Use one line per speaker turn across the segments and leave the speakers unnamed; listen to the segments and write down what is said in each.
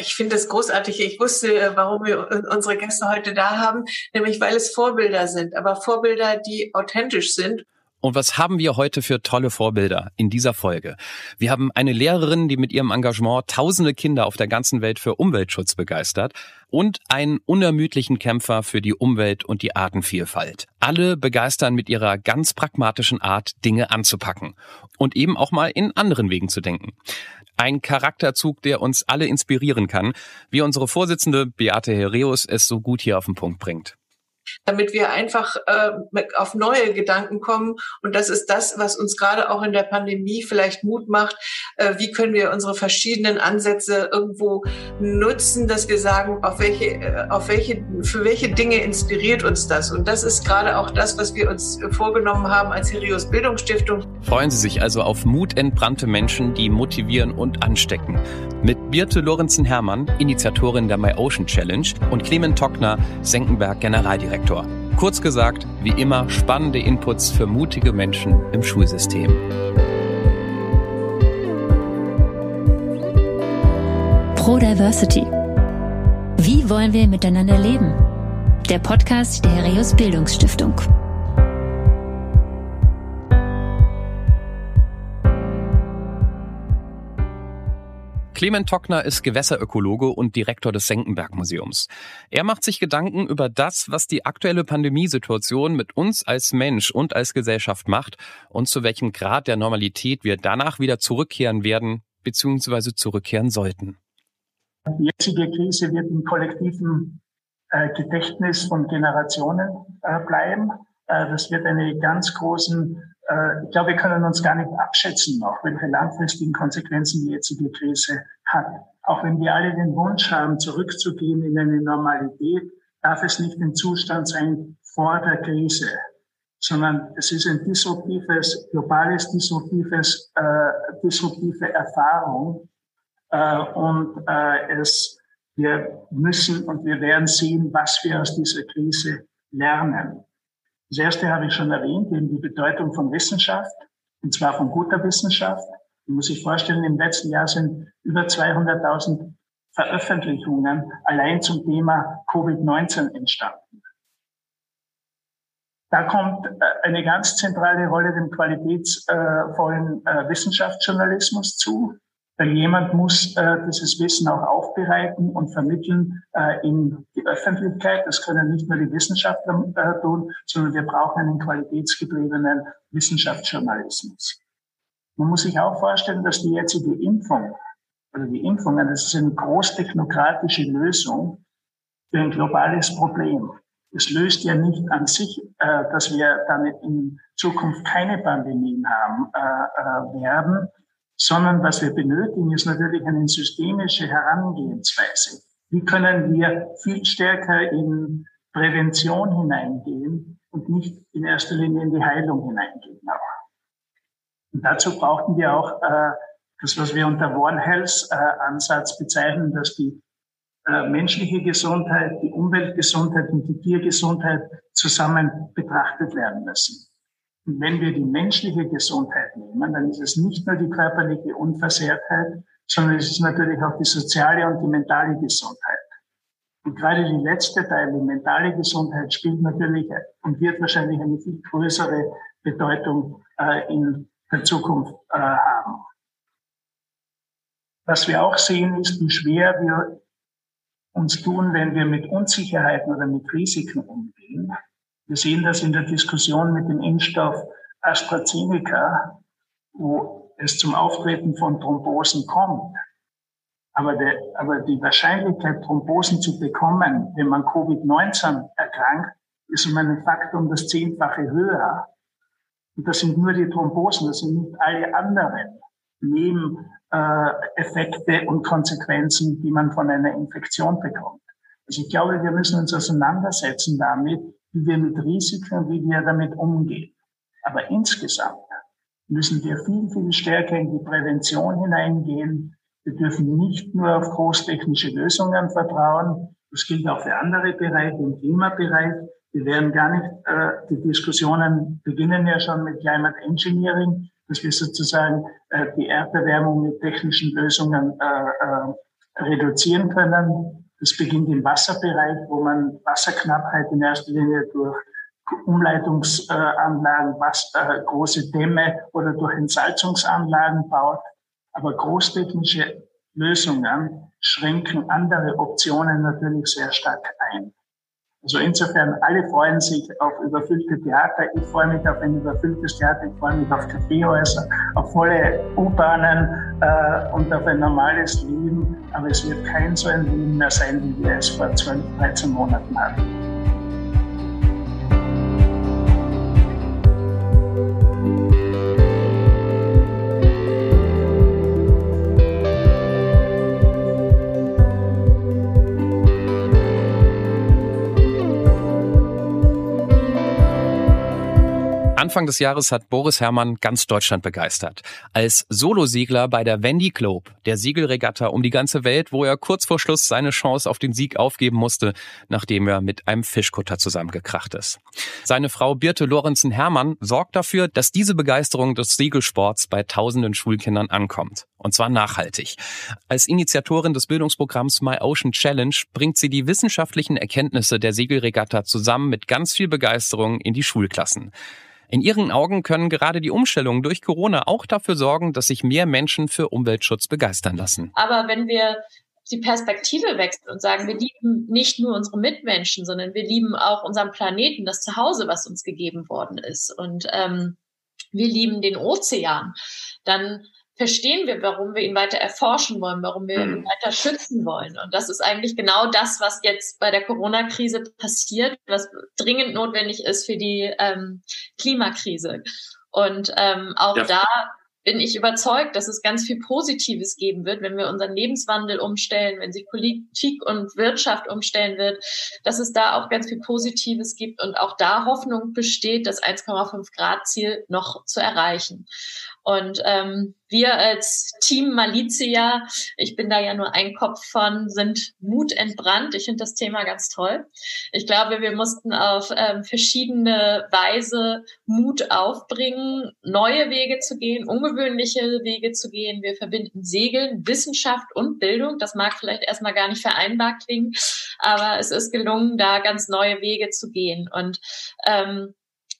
Ich finde es großartig. Ich wusste, äh, warum wir unsere Gäste heute da haben, nämlich weil es Vorbilder sind, aber Vorbilder, die authentisch sind
und was haben wir heute für tolle Vorbilder in dieser Folge? Wir haben eine Lehrerin, die mit ihrem Engagement tausende Kinder auf der ganzen Welt für Umweltschutz begeistert und einen unermüdlichen Kämpfer für die Umwelt und die Artenvielfalt. Alle begeistern mit ihrer ganz pragmatischen Art, Dinge anzupacken und eben auch mal in anderen Wegen zu denken. Ein Charakterzug, der uns alle inspirieren kann, wie unsere Vorsitzende Beate Hereus es so gut hier auf den Punkt bringt
damit wir einfach äh, auf neue Gedanken kommen. Und das ist das, was uns gerade auch in der Pandemie vielleicht Mut macht. Äh, wie können wir unsere verschiedenen Ansätze irgendwo nutzen, dass wir sagen, auf welche, äh, auf welche, für welche Dinge inspiriert uns das? Und das ist gerade auch das, was wir uns vorgenommen haben als Helios Bildungsstiftung.
Freuen Sie sich also auf mutentbrannte Menschen, die motivieren und anstecken. Mit Birte Lorenzen-Hermann, Initiatorin der My Ocean Challenge und Clement Tockner, Senckenberg Generaldirektor. Kurz gesagt, wie immer spannende Inputs für mutige Menschen im Schulsystem.
Pro Diversity. Wie wollen wir miteinander leben? Der Podcast der Herius Bildungsstiftung.
Clement Tockner ist Gewässerökologe und Direktor des Senckenberg Museums. Er macht sich Gedanken über das, was die aktuelle Pandemiesituation mit uns als Mensch und als Gesellschaft macht und zu welchem Grad der Normalität wir danach wieder zurückkehren werden bzw. zurückkehren sollten.
Die jetzige Krise wird im kollektiven äh, Gedächtnis von Generationen äh, bleiben. Äh, das wird eine ganz großen äh, ich glaube, wir können uns gar nicht abschätzen noch, welche langfristigen Konsequenzen die jetzige Krise hat. Auch wenn wir alle den Wunsch haben, zurückzugehen in eine Normalität, darf es nicht ein Zustand sein vor der Krise, sondern es ist ein disruptives, globales, disruptives, äh, disruptive Erfahrung. Äh, und äh, es, wir müssen und wir werden sehen, was wir aus dieser Krise lernen. Das erste habe ich schon erwähnt, eben die Bedeutung von Wissenschaft, und zwar von guter Wissenschaft. Man muss sich vorstellen, im letzten Jahr sind über 200.000 Veröffentlichungen allein zum Thema Covid-19 entstanden. Da kommt äh, eine ganz zentrale Rolle dem qualitätsvollen äh, Wissenschaftsjournalismus zu. Weil jemand muss äh, dieses Wissen auch aufbereiten und vermitteln äh, in die Öffentlichkeit. Das können nicht nur die Wissenschaftler äh, tun, sondern wir brauchen einen qualitätsgetriebenen Wissenschaftsjournalismus. Man muss sich auch vorstellen, dass die jetzige Impfung oder die Impfungen, das ist eine großtechnokratische Lösung für ein globales Problem. Es löst ja nicht an sich, äh, dass wir dann in Zukunft keine Pandemien haben äh, äh, werden, sondern was wir benötigen, ist natürlich eine systemische Herangehensweise. Wie können wir viel stärker in Prävention hineingehen und nicht in erster Linie in die Heilung hineingehen. Und dazu brauchten wir auch äh, das, was wir unter One Health äh, Ansatz bezeichnen, dass die äh, menschliche Gesundheit, die Umweltgesundheit und die Tiergesundheit zusammen betrachtet werden müssen. Wenn wir die menschliche Gesundheit nehmen, dann ist es nicht nur die körperliche Unversehrtheit, sondern es ist natürlich auch die soziale und die mentale Gesundheit. Und gerade die letzte Teil, die mentale Gesundheit, spielt natürlich und wird wahrscheinlich eine viel größere Bedeutung äh, in der Zukunft äh, haben. Was wir auch sehen, ist, wie schwer wir uns tun, wenn wir mit Unsicherheiten oder mit Risiken umgehen. Wir sehen das in der Diskussion mit dem Impfstoff AstraZeneca, wo es zum Auftreten von Thrombosen kommt. Aber, der, aber die Wahrscheinlichkeit, Thrombosen zu bekommen, wenn man Covid-19 erkrankt, ist um einen Faktor um das Zehnfache höher. Und das sind nur die Thrombosen, das sind nicht alle anderen Nebeneffekte und Konsequenzen, die man von einer Infektion bekommt. Also ich glaube, wir müssen uns auseinandersetzen damit, wie wir mit Risiken, wie wir damit umgehen. Aber insgesamt müssen wir viel, viel stärker in die Prävention hineingehen. Wir dürfen nicht nur auf großtechnische Lösungen vertrauen. Das gilt auch für andere Bereiche, im Klimabereich. Wir werden gar nicht, äh, die Diskussionen beginnen ja schon mit Climate Engineering, dass wir sozusagen äh, die Erderwärmung mit technischen Lösungen äh, äh, reduzieren können. Das beginnt im Wasserbereich, wo man Wasserknappheit in erster Linie durch Umleitungsanlagen, was, äh, große Dämme oder durch Entsalzungsanlagen baut. Aber großtechnische Lösungen schränken andere Optionen natürlich sehr stark ein. Also insofern, alle freuen sich auf überfüllte Theater. Ich freue mich auf ein überfülltes Theater. Ich freue mich auf Kaffeehäuser, auf volle U-Bahnen äh, und auf ein normales Leben. Aber es wird kein so ein Leben mehr sein, wie wir es vor 12, 13 Monaten hatten.
Anfang des Jahres hat Boris Herrmann ganz Deutschland begeistert. Als Solosegler bei der Wendy Globe, der Segelregatta um die ganze Welt, wo er kurz vor Schluss seine Chance auf den Sieg aufgeben musste, nachdem er mit einem Fischkutter zusammengekracht ist. Seine Frau Birte Lorenzen Herrmann sorgt dafür, dass diese Begeisterung des Segelsports bei tausenden Schulkindern ankommt. Und zwar nachhaltig. Als Initiatorin des Bildungsprogramms My Ocean Challenge bringt sie die wissenschaftlichen Erkenntnisse der Segelregatta zusammen mit ganz viel Begeisterung in die Schulklassen. In Ihren Augen können gerade die Umstellungen durch Corona auch dafür sorgen, dass sich mehr Menschen für Umweltschutz begeistern lassen.
Aber wenn wir die Perspektive wechseln und sagen, wir lieben nicht nur unsere Mitmenschen, sondern wir lieben auch unseren Planeten, das Zuhause, was uns gegeben worden ist. Und ähm, wir lieben den Ozean, dann verstehen wir, warum wir ihn weiter erforschen wollen, warum wir ihn mhm. weiter schützen wollen. Und das ist eigentlich genau das, was jetzt bei der Corona-Krise passiert, was dringend notwendig ist für die ähm, Klimakrise. Und ähm, auch ja. da bin ich überzeugt, dass es ganz viel Positives geben wird, wenn wir unseren Lebenswandel umstellen, wenn sich Politik und Wirtschaft umstellen wird, dass es da auch ganz viel Positives gibt und auch da Hoffnung besteht, das 1,5 Grad Ziel noch zu erreichen. Und ähm, wir als Team Malizia, ich bin da ja nur ein Kopf von, sind mutentbrannt. Ich finde das Thema ganz toll. Ich glaube, wir mussten auf ähm, verschiedene Weise Mut aufbringen, neue Wege zu gehen, ungewöhnliche Wege zu gehen. Wir verbinden Segeln, Wissenschaft und Bildung. Das mag vielleicht erstmal gar nicht vereinbar klingen, aber es ist gelungen, da ganz neue Wege zu gehen. Und ähm,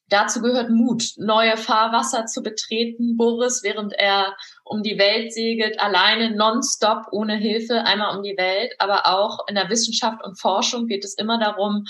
Dazu gehört Mut, neue Fahrwasser zu betreten. Boris, während er um die Welt segelt, alleine nonstop, ohne Hilfe, einmal um die Welt. Aber auch in der Wissenschaft und Forschung geht es immer darum,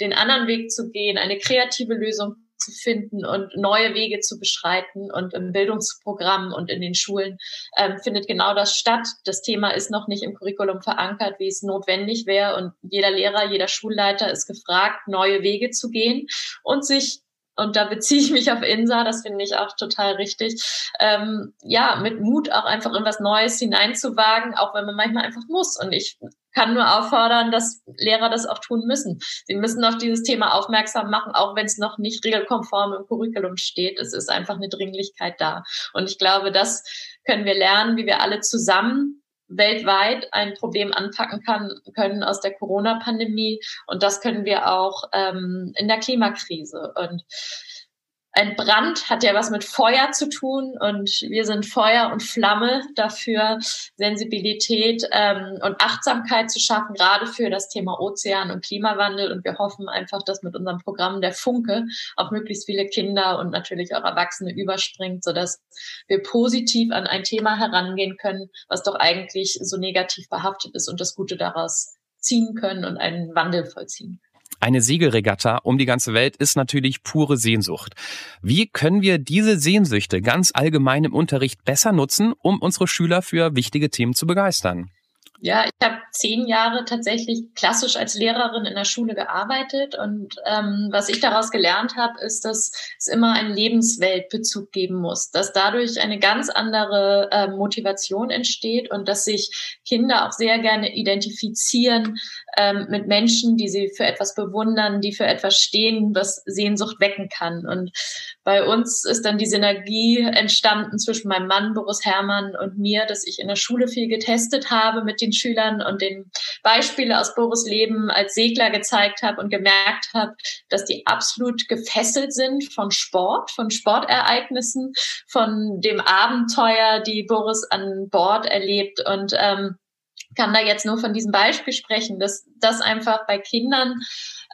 den anderen Weg zu gehen, eine kreative Lösung zu finden und neue Wege zu beschreiten. Und im Bildungsprogramm und in den Schulen ähm, findet genau das statt. Das Thema ist noch nicht im Curriculum verankert, wie es notwendig wäre. Und jeder Lehrer, jeder Schulleiter ist gefragt, neue Wege zu gehen und sich und da beziehe ich mich auf Insa, das finde ich auch total richtig, ähm, ja, mit Mut auch einfach in was Neues hineinzuwagen, auch wenn man manchmal einfach muss. Und ich kann nur auffordern, dass Lehrer das auch tun müssen. Sie müssen auf dieses Thema aufmerksam machen, auch wenn es noch nicht regelkonform im Curriculum steht. Es ist einfach eine Dringlichkeit da. Und ich glaube, das können wir lernen, wie wir alle zusammen weltweit ein Problem anpacken kann, können aus der Corona-Pandemie. Und das können wir auch ähm, in der Klimakrise. Und ein Brand hat ja was mit Feuer zu tun und wir sind Feuer und Flamme dafür, Sensibilität ähm, und Achtsamkeit zu schaffen, gerade für das Thema Ozean und Klimawandel. Und wir hoffen einfach, dass mit unserem Programm der Funke auf möglichst viele Kinder und natürlich auch Erwachsene überspringt, sodass wir positiv an ein Thema herangehen können, was doch eigentlich so negativ behaftet ist und das Gute daraus ziehen können und einen Wandel vollziehen.
Eine Segelregatta um die ganze Welt ist natürlich pure Sehnsucht. Wie können wir diese Sehnsüchte ganz allgemein im Unterricht besser nutzen, um unsere Schüler für wichtige Themen zu begeistern?
Ja, ich habe zehn Jahre tatsächlich klassisch als Lehrerin in der Schule gearbeitet und ähm, was ich daraus gelernt habe, ist, dass es immer einen Lebensweltbezug geben muss, dass dadurch eine ganz andere äh, Motivation entsteht und dass sich Kinder auch sehr gerne identifizieren ähm, mit Menschen, die sie für etwas bewundern, die für etwas stehen, was Sehnsucht wecken kann. Und bei uns ist dann die Synergie entstanden zwischen meinem Mann Boris Herrmann und mir, dass ich in der Schule viel getestet habe mit den Schülern und den Beispiele aus Boris Leben als Segler gezeigt habe und gemerkt habe, dass die absolut gefesselt sind von Sport, von Sportereignissen, von dem Abenteuer, die Boris an Bord erlebt und ähm, kann da jetzt nur von diesem Beispiel sprechen, dass das einfach bei Kindern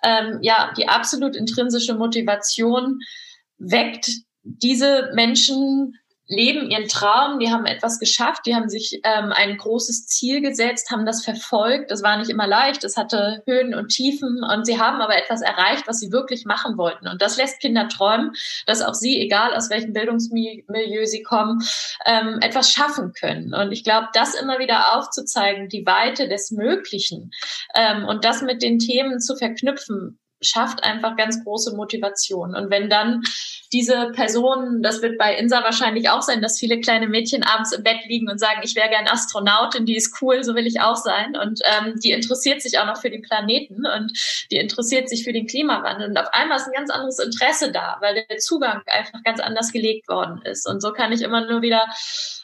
ähm, ja die absolut intrinsische Motivation weckt, diese Menschen leben ihren Traum, die haben etwas geschafft, die haben sich ähm, ein großes Ziel gesetzt, haben das verfolgt. Das war nicht immer leicht, es hatte Höhen und Tiefen und sie haben aber etwas erreicht, was sie wirklich machen wollten. Und das lässt Kinder träumen, dass auch sie, egal aus welchem Bildungsmilieu sie kommen, ähm, etwas schaffen können. Und ich glaube, das immer wieder aufzuzeigen, die Weite des Möglichen ähm, und das mit den Themen zu verknüpfen, schafft einfach ganz große Motivation. Und wenn dann diese Personen, das wird bei INSA wahrscheinlich auch sein, dass viele kleine Mädchen abends im Bett liegen und sagen, ich wäre gern Astronautin, die ist cool, so will ich auch sein. Und ähm, die interessiert sich auch noch für den Planeten und die interessiert sich für den Klimawandel. Und auf einmal ist ein ganz anderes Interesse da, weil der Zugang einfach ganz anders gelegt worden ist. Und so kann ich immer nur wieder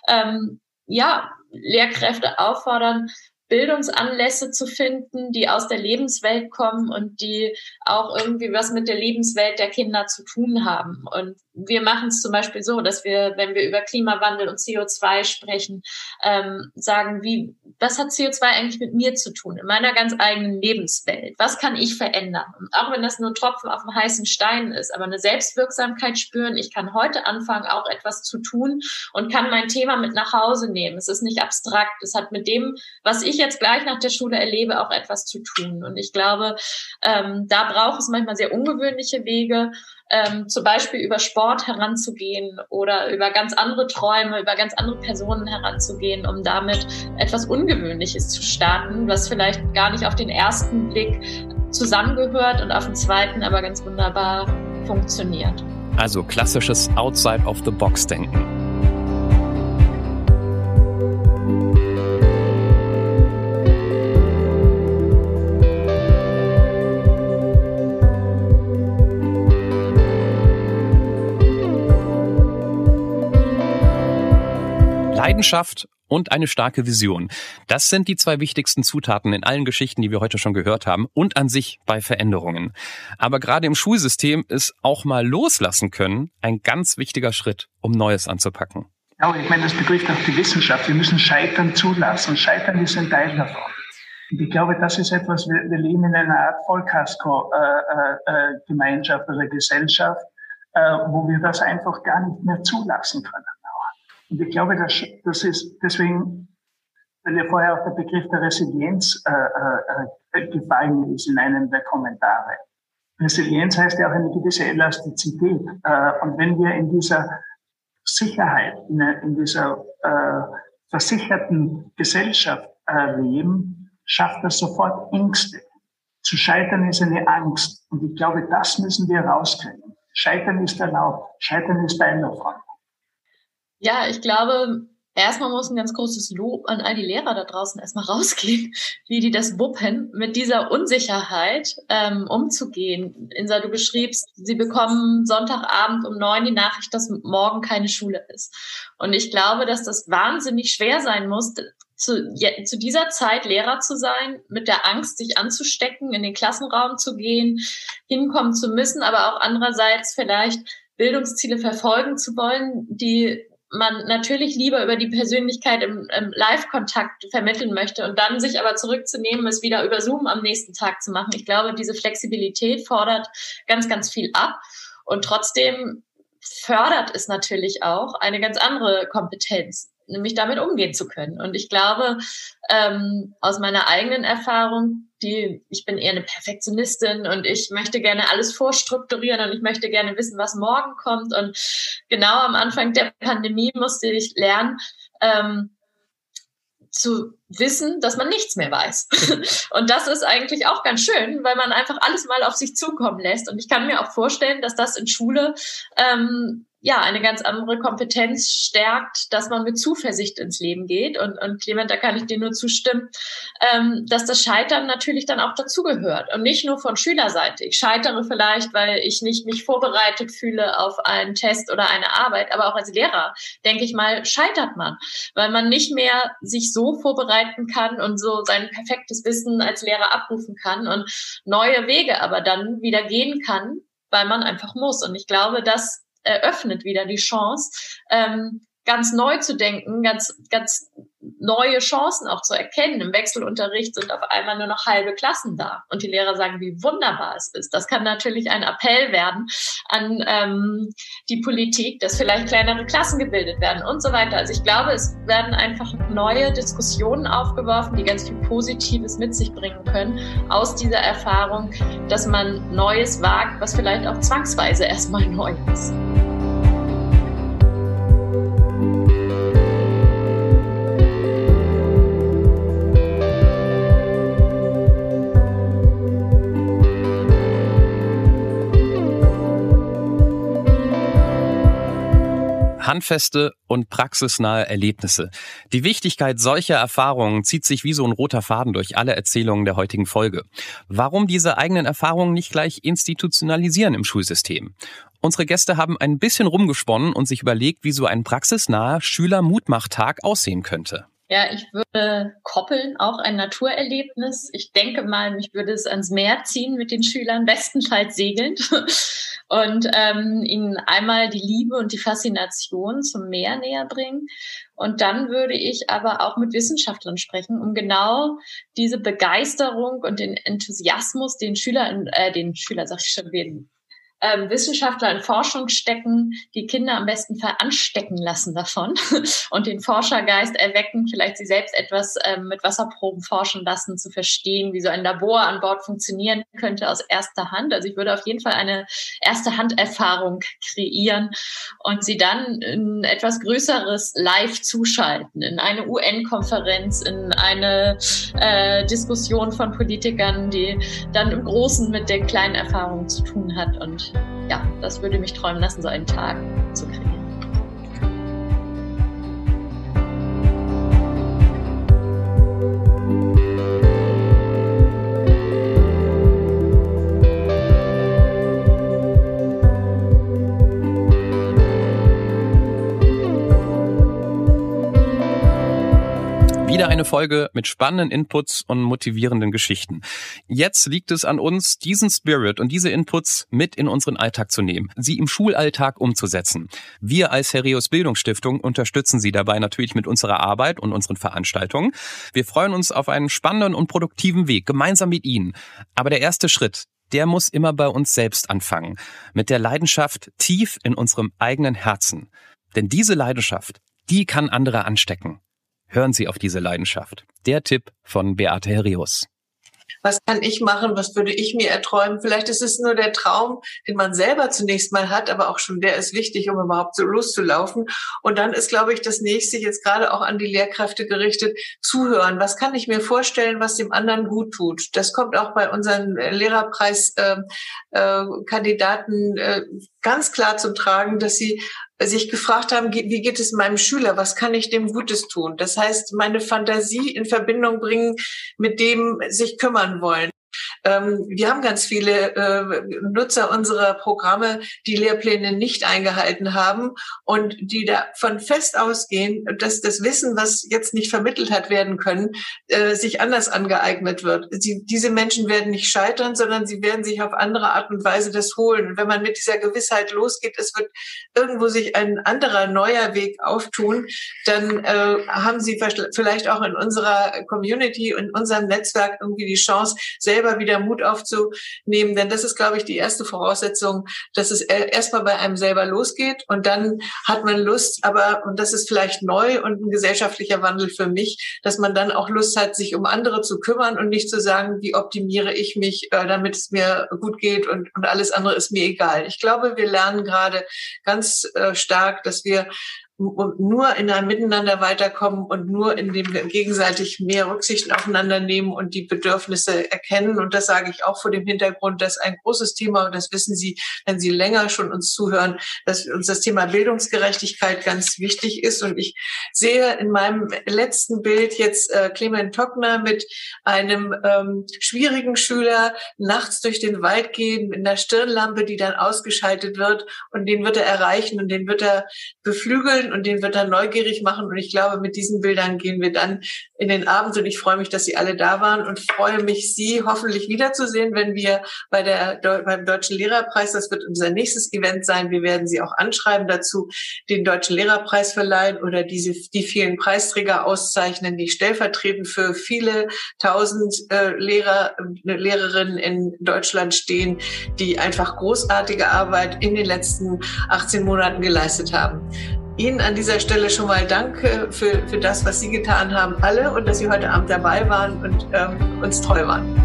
ähm, ja, Lehrkräfte auffordern, Bildungsanlässe zu finden, die aus der Lebenswelt kommen und die auch irgendwie was mit der Lebenswelt der Kinder zu tun haben. Und wir machen es zum Beispiel so, dass wir, wenn wir über Klimawandel und CO2 sprechen, ähm, sagen, wie, was hat CO2 eigentlich mit mir zu tun, in meiner ganz eigenen Lebenswelt? Was kann ich verändern? Und auch wenn das nur Tropfen auf dem heißen Stein ist, aber eine Selbstwirksamkeit spüren, ich kann heute anfangen, auch etwas zu tun und kann mein Thema mit nach Hause nehmen. Es ist nicht abstrakt. Es hat mit dem, was ich jetzt gleich nach der Schule erlebe, auch etwas zu tun. Und ich glaube, ähm, da braucht es manchmal sehr ungewöhnliche Wege, ähm, zum Beispiel über Sport heranzugehen oder über ganz andere Träume, über ganz andere Personen heranzugehen, um damit etwas Ungewöhnliches zu starten, was vielleicht gar nicht auf den ersten Blick zusammengehört und auf den zweiten aber ganz wunderbar funktioniert.
Also klassisches Outside Leidenschaft und eine starke Vision. Das sind die zwei wichtigsten Zutaten in allen Geschichten, die wir heute schon gehört haben und an sich bei Veränderungen. Aber gerade im Schulsystem ist auch mal loslassen können ein ganz wichtiger Schritt, um Neues anzupacken.
Ja, ich meine, das betrifft auch die Wissenschaft. Wir müssen Scheitern zulassen. Scheitern ist ein Teil davon. Und ich glaube, das ist etwas, wir, wir leben in einer Art Vollkasko-Gemeinschaft äh, äh, oder Gesellschaft, äh, wo wir das einfach gar nicht mehr zulassen können. Und ich glaube, das, das ist deswegen, weil ja vorher auch der Begriff der Resilienz äh, äh, gefallen ist in einem der Kommentare. Resilienz heißt ja auch eine gewisse Elastizität. Äh, und wenn wir in dieser Sicherheit, in, in dieser äh, versicherten Gesellschaft äh, leben, schafft das sofort Ängste. Zu scheitern ist eine Angst. Und ich glaube, das müssen wir rauskriegen. Scheitern ist erlaubt. Scheitern ist Teil davon.
Ja, ich glaube, erstmal muss ein ganz großes Lob an all die Lehrer da draußen erstmal rausgehen, wie die das wuppen, mit dieser Unsicherheit ähm, umzugehen. Insa, du beschriebst, sie bekommen Sonntagabend um neun die Nachricht, dass morgen keine Schule ist. Und ich glaube, dass das wahnsinnig schwer sein muss, zu, ja, zu dieser Zeit Lehrer zu sein, mit der Angst, sich anzustecken, in den Klassenraum zu gehen, hinkommen zu müssen, aber auch andererseits vielleicht Bildungsziele verfolgen zu wollen, die man natürlich lieber über die Persönlichkeit im, im Live-Kontakt vermitteln möchte und dann sich aber zurückzunehmen, es wieder über Zoom am nächsten Tag zu machen. Ich glaube, diese Flexibilität fordert ganz, ganz viel ab. Und trotzdem fördert es natürlich auch eine ganz andere Kompetenz, nämlich damit umgehen zu können. Und ich glaube, ähm, aus meiner eigenen Erfahrung, die, ich bin eher eine Perfektionistin und ich möchte gerne alles vorstrukturieren und ich möchte gerne wissen, was morgen kommt. Und genau am Anfang der Pandemie musste ich lernen, ähm, zu wissen, dass man nichts mehr weiß. Und das ist eigentlich auch ganz schön, weil man einfach alles mal auf sich zukommen lässt. Und ich kann mir auch vorstellen, dass das in Schule ähm, ja, eine ganz andere Kompetenz stärkt, dass man mit Zuversicht ins Leben geht. Und, und Clement, da kann ich dir nur zustimmen, ähm, dass das Scheitern natürlich dann auch dazugehört. Und nicht nur von Schülerseite. Ich scheitere vielleicht, weil ich nicht mich vorbereitet fühle auf einen Test oder eine Arbeit. Aber auch als Lehrer, denke ich mal, scheitert man, weil man nicht mehr sich so vorbereiten kann und so sein perfektes Wissen als Lehrer abrufen kann und neue Wege aber dann wieder gehen kann, weil man einfach muss. Und ich glaube, dass eröffnet wieder die Chance, ähm, ganz neu zu denken, ganz, ganz neue Chancen auch zu erkennen. Im Wechselunterricht sind auf einmal nur noch halbe Klassen da und die Lehrer sagen, wie wunderbar es ist. Das kann natürlich ein Appell werden an ähm, die Politik, dass vielleicht kleinere Klassen gebildet werden und so weiter. Also ich glaube, es werden einfach neue Diskussionen aufgeworfen, die ganz viel Positives mit sich bringen können aus dieser Erfahrung, dass man Neues wagt, was vielleicht auch zwangsweise erstmal neu ist.
Handfeste und praxisnahe Erlebnisse. Die Wichtigkeit solcher Erfahrungen zieht sich wie so ein roter Faden durch alle Erzählungen der heutigen Folge. Warum diese eigenen Erfahrungen nicht gleich institutionalisieren im Schulsystem? Unsere Gäste haben ein bisschen rumgesponnen und sich überlegt, wie so ein praxisnaher Schüler-Mutmachtag aussehen könnte.
Ja, ich würde koppeln, auch ein Naturerlebnis. Ich denke mal, mich würde es ans Meer ziehen mit den Schülern, bestenfalls segelnd. Und ähm, ihnen einmal die Liebe und die Faszination zum Meer näher bringen. Und dann würde ich aber auch mit Wissenschaftlern sprechen, um genau diese Begeisterung und den Enthusiasmus, den Schüler, äh, den Schüler, sag ich schon, den ähm, Wissenschaftler in Forschung stecken, die Kinder am besten Fall anstecken lassen davon und den Forschergeist erwecken, vielleicht sie selbst etwas ähm, mit Wasserproben forschen lassen, zu verstehen, wie so ein Labor an Bord funktionieren könnte aus erster Hand. Also ich würde auf jeden Fall eine erste Handerfahrung kreieren und sie dann in etwas Größeres live zuschalten, in eine UN-Konferenz, in eine äh, Diskussion von Politikern, die dann im Großen mit der kleinen Erfahrung zu tun hat und ja, das würde mich träumen lassen, so einen Tag zu
eine Folge mit spannenden Inputs und motivierenden Geschichten. Jetzt liegt es an uns, diesen Spirit und diese Inputs mit in unseren Alltag zu nehmen, sie im Schulalltag umzusetzen. Wir als Herios Bildungsstiftung unterstützen Sie dabei natürlich mit unserer Arbeit und unseren Veranstaltungen. Wir freuen uns auf einen spannenden und produktiven Weg gemeinsam mit Ihnen. Aber der erste Schritt, der muss immer bei uns selbst anfangen, mit der Leidenschaft tief in unserem eigenen Herzen. Denn diese Leidenschaft, die kann andere anstecken. Hören Sie auf diese Leidenschaft. Der Tipp von Beate Herrius.
Was kann ich machen? Was würde ich mir erträumen? Vielleicht ist es nur der Traum, den man selber zunächst mal hat, aber auch schon der ist wichtig, um überhaupt so loszulaufen. Und dann ist, glaube ich, das nächste jetzt gerade auch an die Lehrkräfte gerichtet, zuhören. Was kann ich mir vorstellen, was dem anderen gut tut? Das kommt auch bei unseren Lehrerpreiskandidaten äh, äh, ganz klar zum Tragen, dass sie sich gefragt haben, wie geht es meinem Schüler, was kann ich dem Gutes tun? Das heißt, meine Fantasie in Verbindung bringen mit dem sich kümmern wollen. Ähm, wir haben ganz viele äh, Nutzer unserer Programme, die Lehrpläne nicht eingehalten haben und die davon fest ausgehen, dass das Wissen, was jetzt nicht vermittelt hat werden können, äh, sich anders angeeignet wird. Sie, diese Menschen werden nicht scheitern, sondern sie werden sich auf andere Art und Weise das holen. Wenn man mit dieser Gewissheit losgeht, es wird irgendwo sich ein anderer neuer Weg auftun, dann äh, haben sie vielleicht auch in unserer Community, in unserem Netzwerk irgendwie die Chance, selber wieder wieder Mut aufzunehmen. Denn das ist, glaube ich, die erste Voraussetzung, dass es erstmal bei einem selber losgeht und dann hat man Lust, aber, und das ist vielleicht neu und ein gesellschaftlicher Wandel für mich, dass man dann auch Lust hat, sich um andere zu kümmern und nicht zu sagen, wie optimiere ich mich, äh, damit es mir gut geht und, und alles andere ist mir egal. Ich glaube, wir lernen gerade ganz äh, stark, dass wir nur in einem Miteinander weiterkommen und nur in dem gegenseitig mehr Rücksichten aufeinander nehmen und die Bedürfnisse erkennen. Und das sage ich auch vor dem Hintergrund, dass ein großes Thema, und das wissen Sie, wenn Sie länger schon uns zuhören, dass uns das Thema Bildungsgerechtigkeit ganz wichtig ist. Und ich sehe in meinem letzten Bild jetzt äh, Clement Tockner mit einem ähm, schwierigen Schüler nachts durch den Wald gehen mit einer Stirnlampe, die dann ausgeschaltet wird und den wird er erreichen und den wird er beflügeln und den wird dann neugierig machen. Und ich glaube, mit diesen Bildern gehen wir dann in den Abend. Und ich freue mich, dass Sie alle da waren und freue mich, Sie hoffentlich wiederzusehen, wenn wir bei der, beim Deutschen Lehrerpreis, das wird unser nächstes Event sein. Wir werden Sie auch anschreiben dazu, den Deutschen Lehrerpreis verleihen oder diese, die vielen Preisträger auszeichnen, die stellvertretend für viele tausend äh, Lehrer, äh, Lehrerinnen in Deutschland stehen, die einfach großartige Arbeit in den letzten 18 Monaten geleistet haben. Ihnen an dieser Stelle schon mal Danke für, für das, was Sie getan haben, alle, und dass Sie heute Abend dabei waren und ähm, uns treu waren.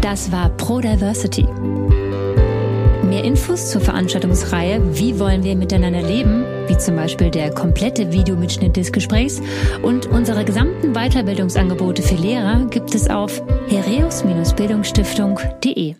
Das war Pro Diversity. Mehr Infos zur Veranstaltungsreihe Wie wollen wir miteinander leben, wie zum Beispiel der komplette Videomitschnitt des Gesprächs und unsere gesamten Weiterbildungsangebote für Lehrer gibt es auf hereus-bildungsstiftung.de.